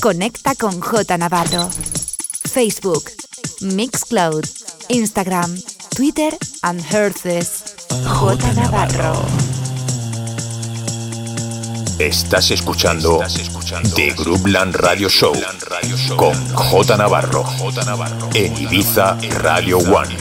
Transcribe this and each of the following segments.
Conecta con J Navarro. Facebook, Mixcloud, Instagram, Twitter and Herces. J Navarro. Estás escuchando, The Groupland Radio Show con J Navarro en Ibiza Radio One.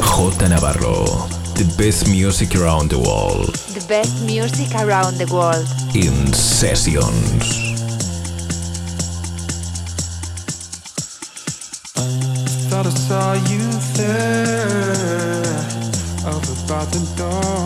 J. Navarro. the best music around the world. The best music around the world. In sessions. thought I saw you there, up about the door.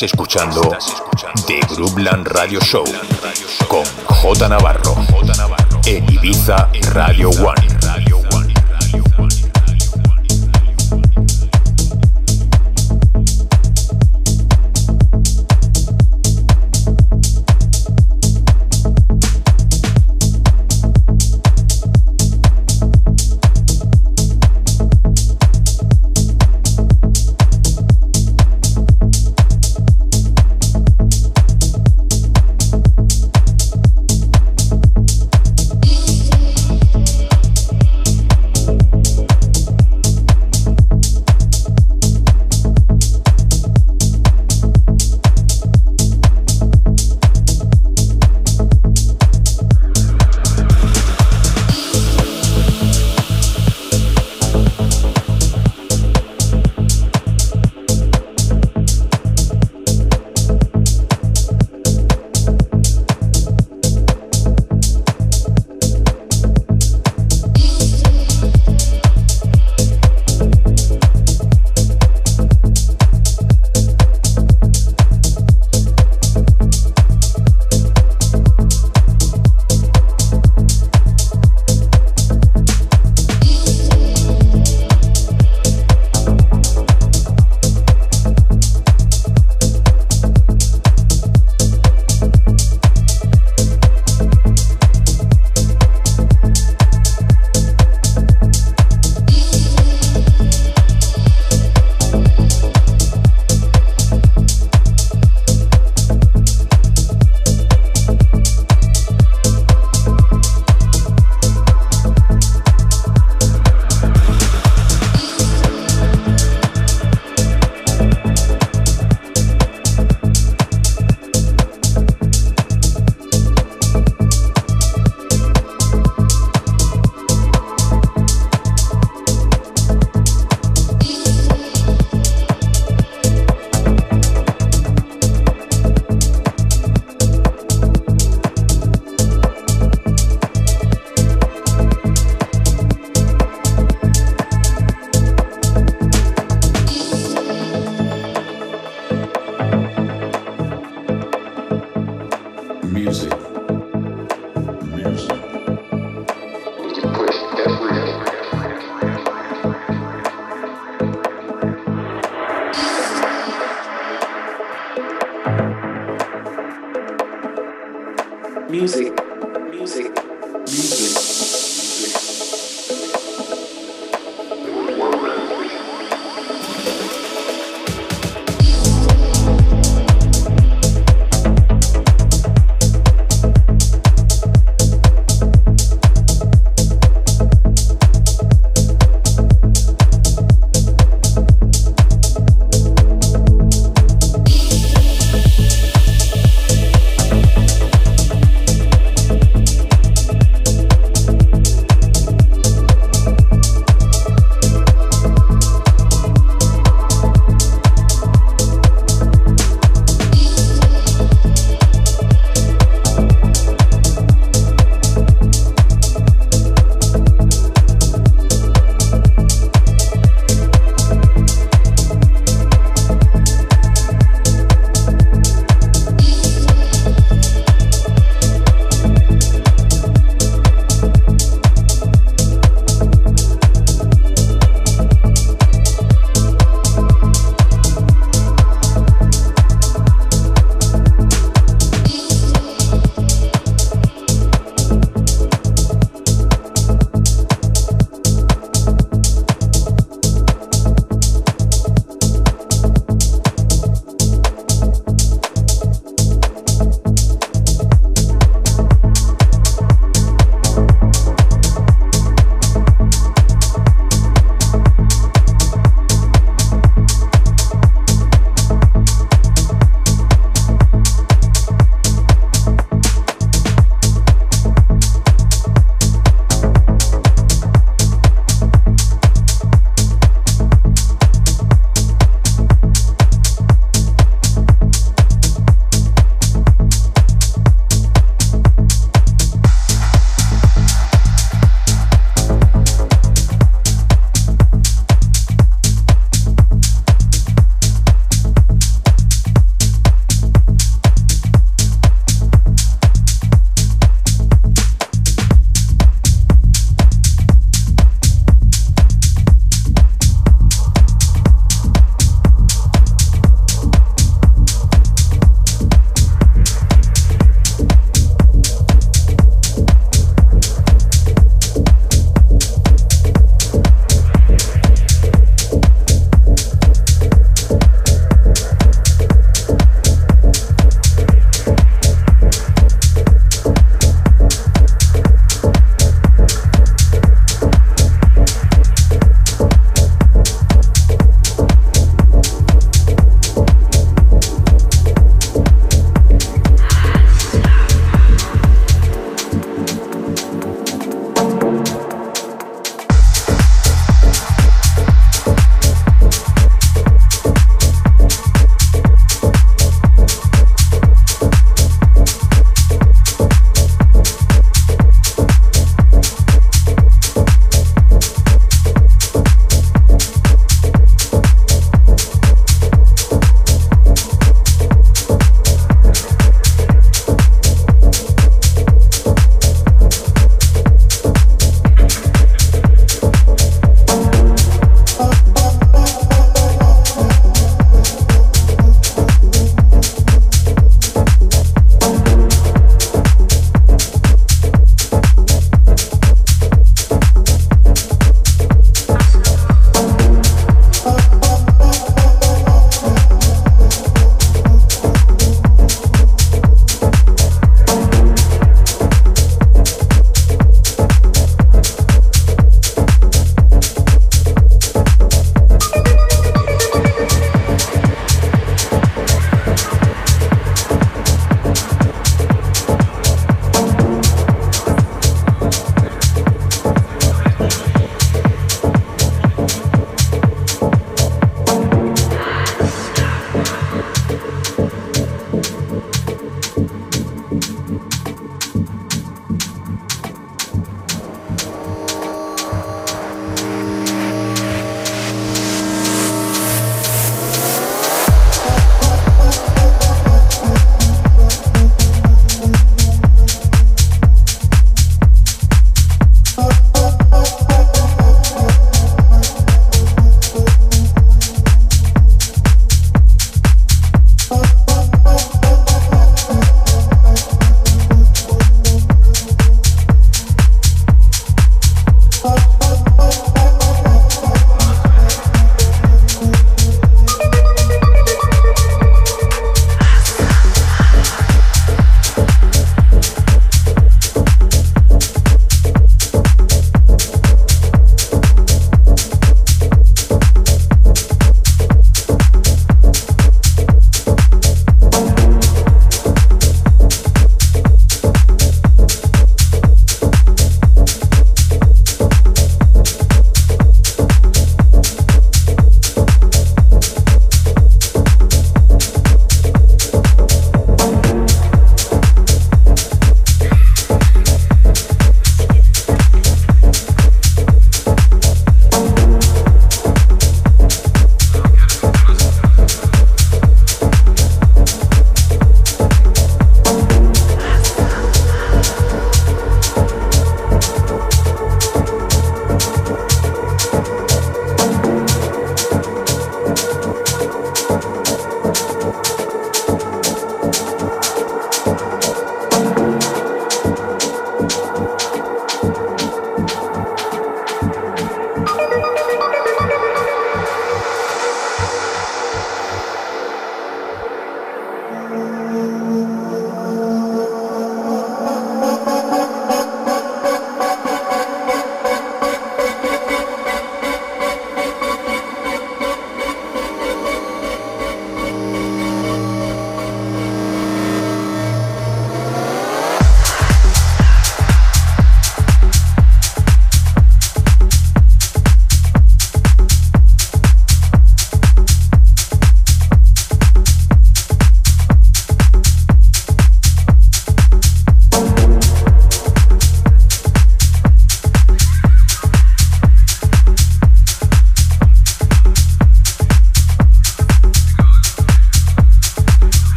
Estás escuchando The Groupland Radio Show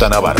J Navarro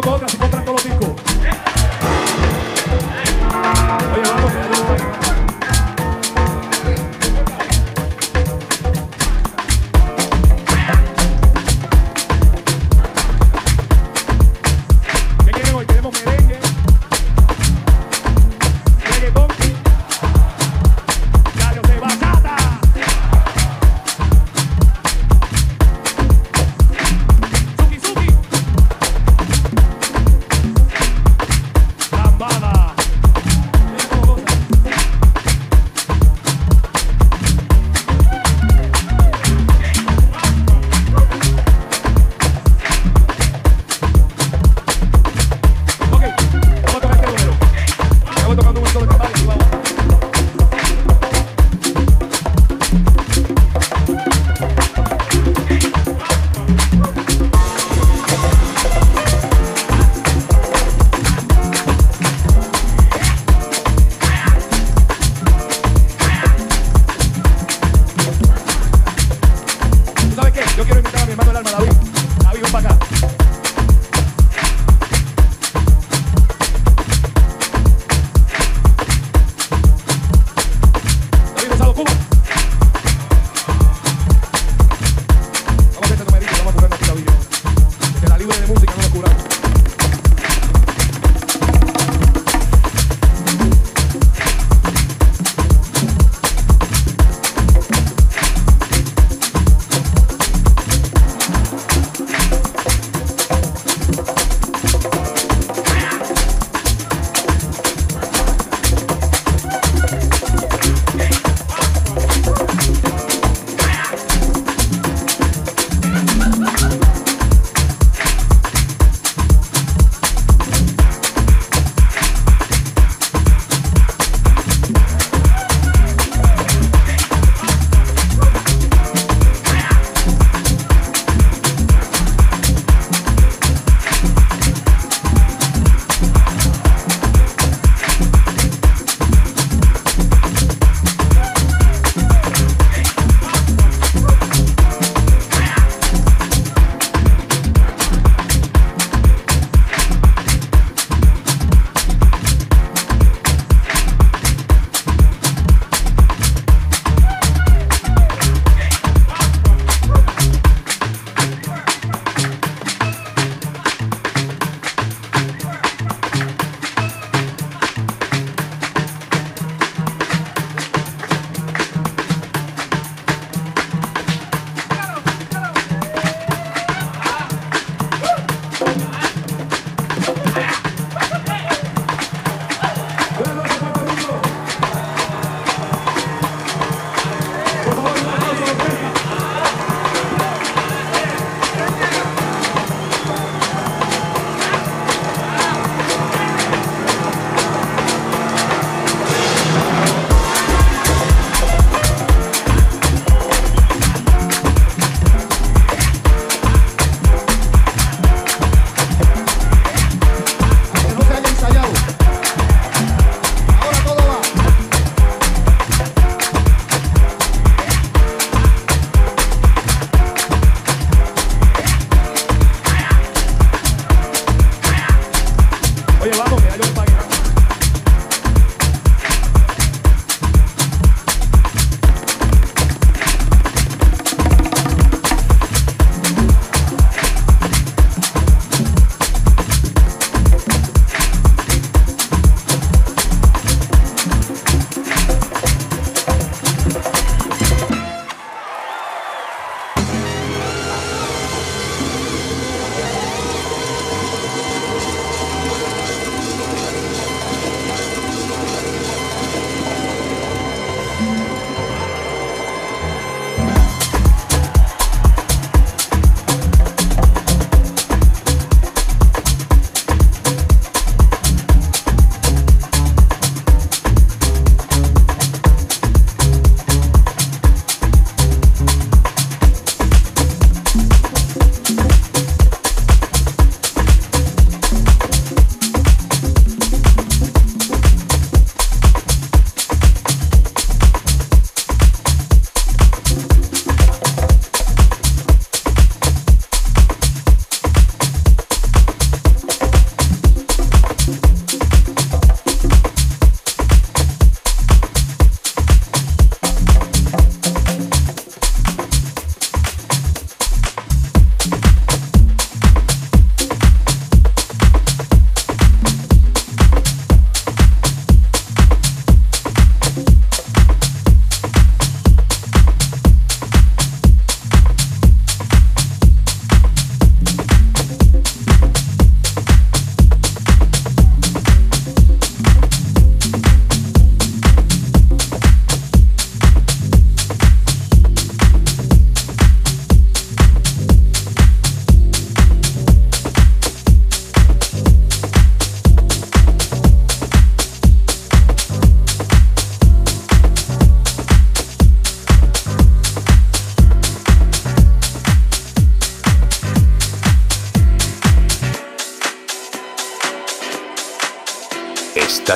con otras y compran los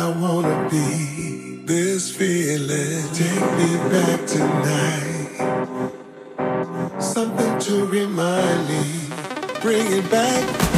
I wanna be. This feeling, take me back tonight. Something to remind me, bring it back.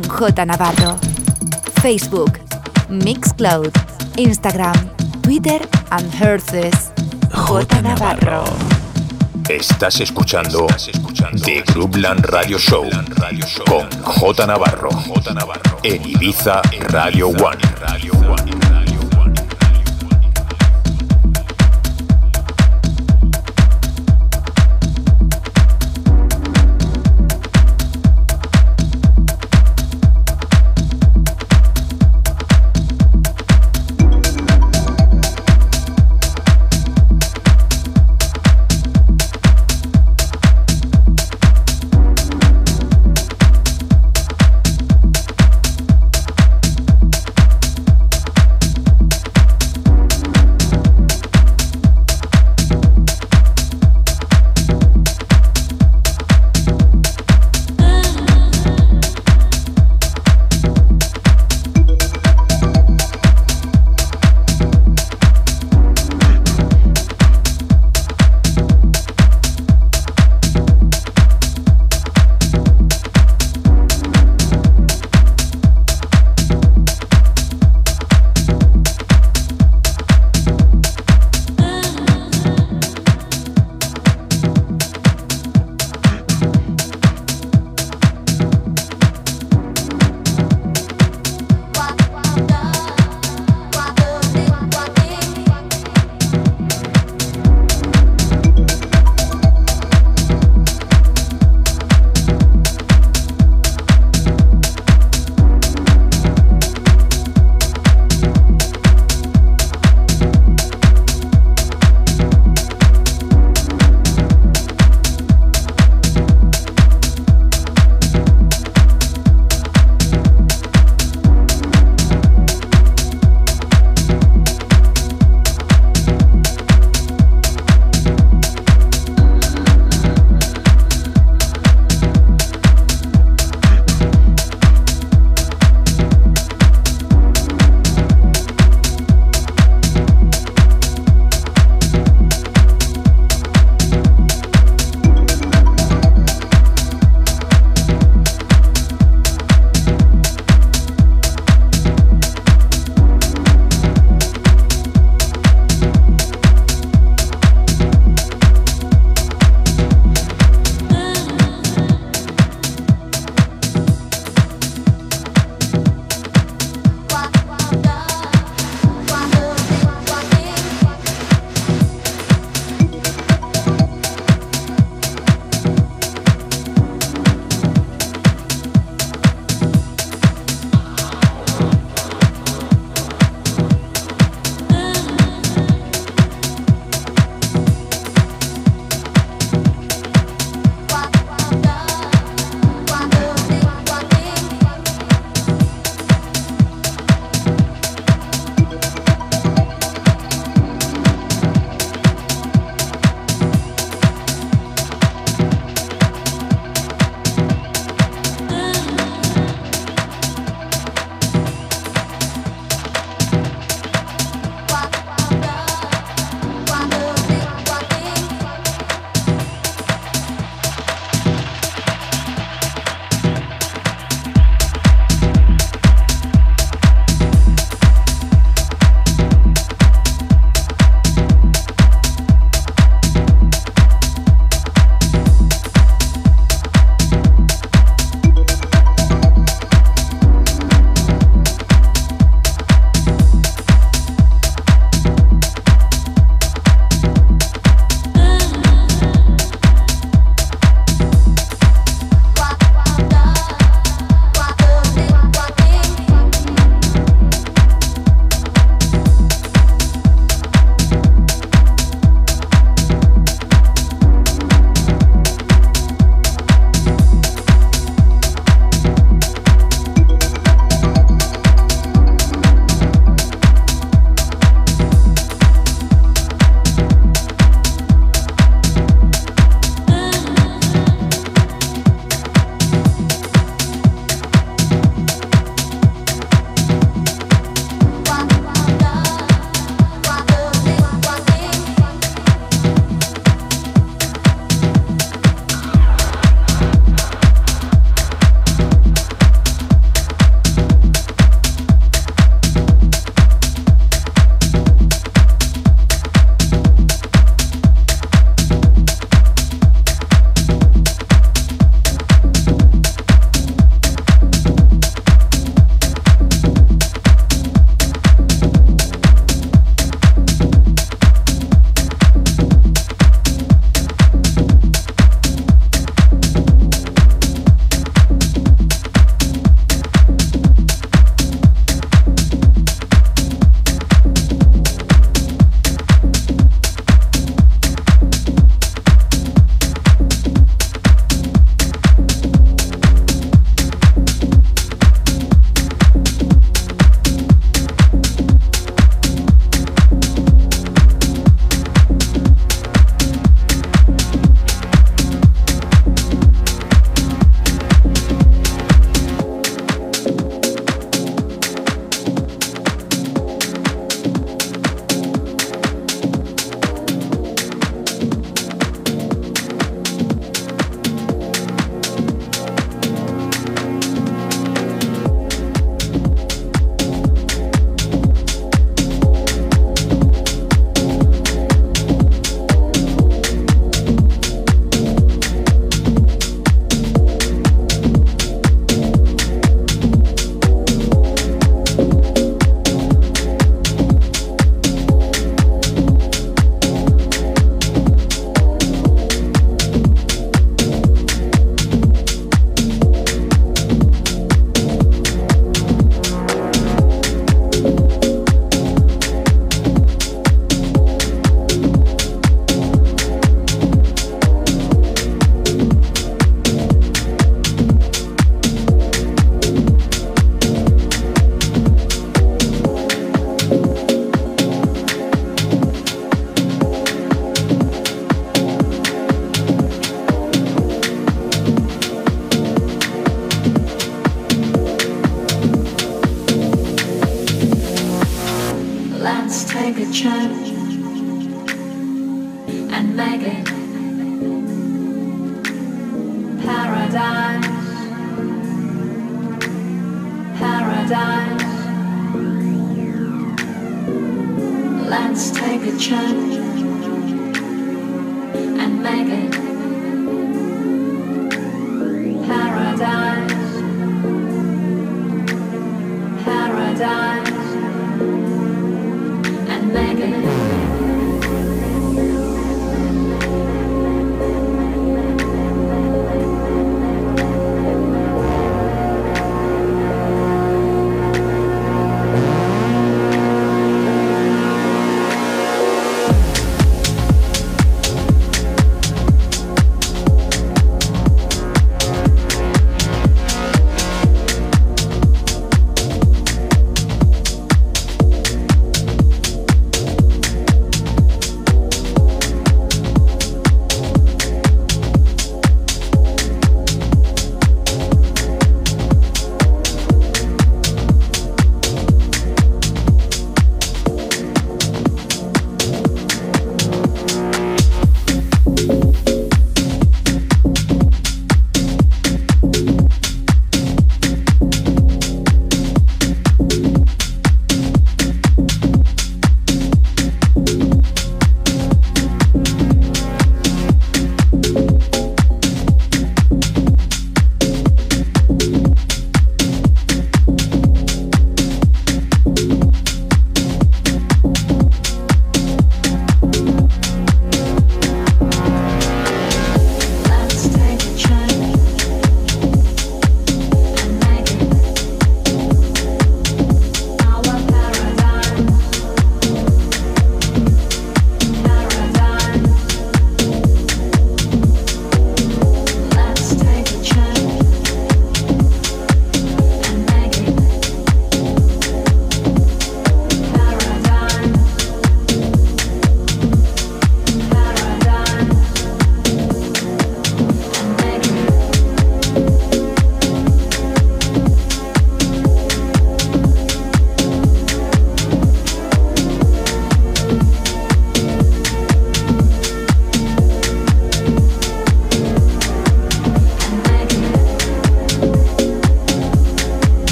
Con J Navarro. Facebook, Mixcloud, Instagram, Twitter and Herces. J Navarro. Estás escuchando The Groupland Radio Show con J Navarro en Ibiza Radio One.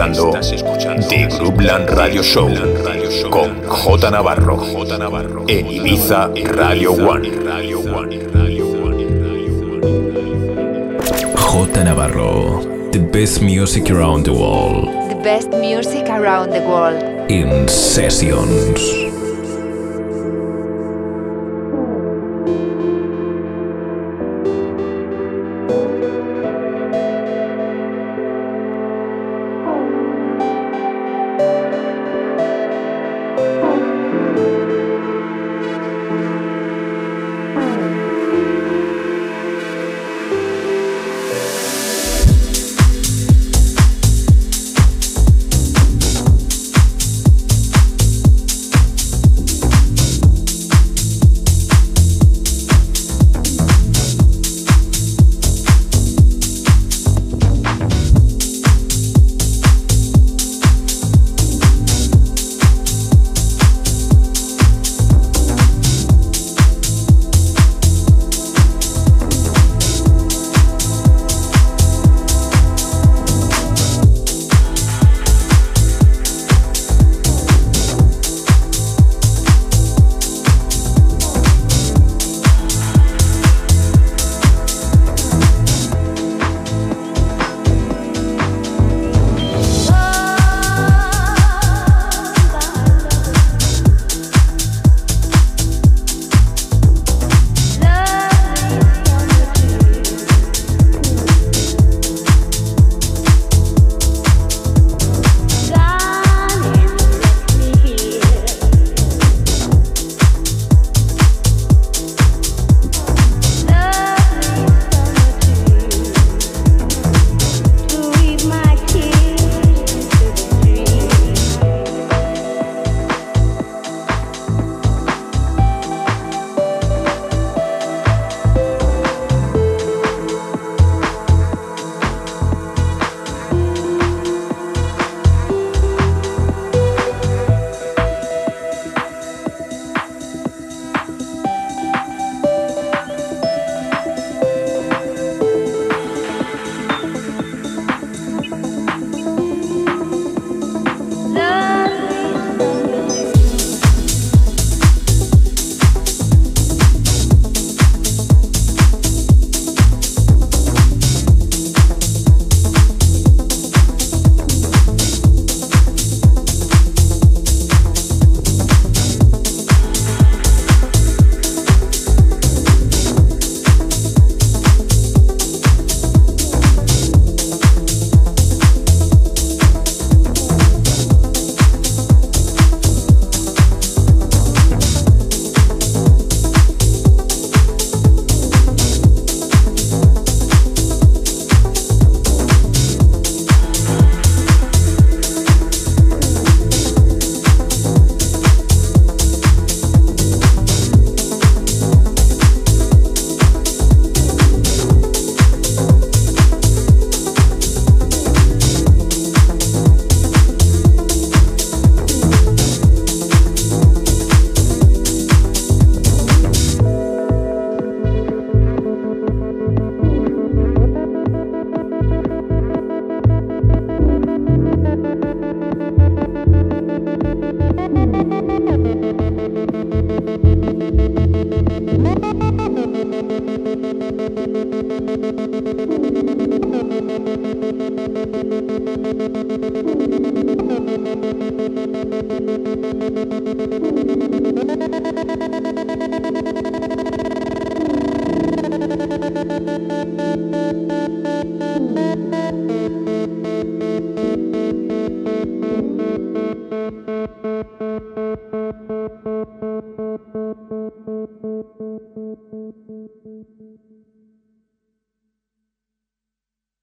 Estás escuchando The Groupland Radio Show con J Navarro en Ibiza Radio One. J Navarro, the best music around the world The best music around the world. in sessions.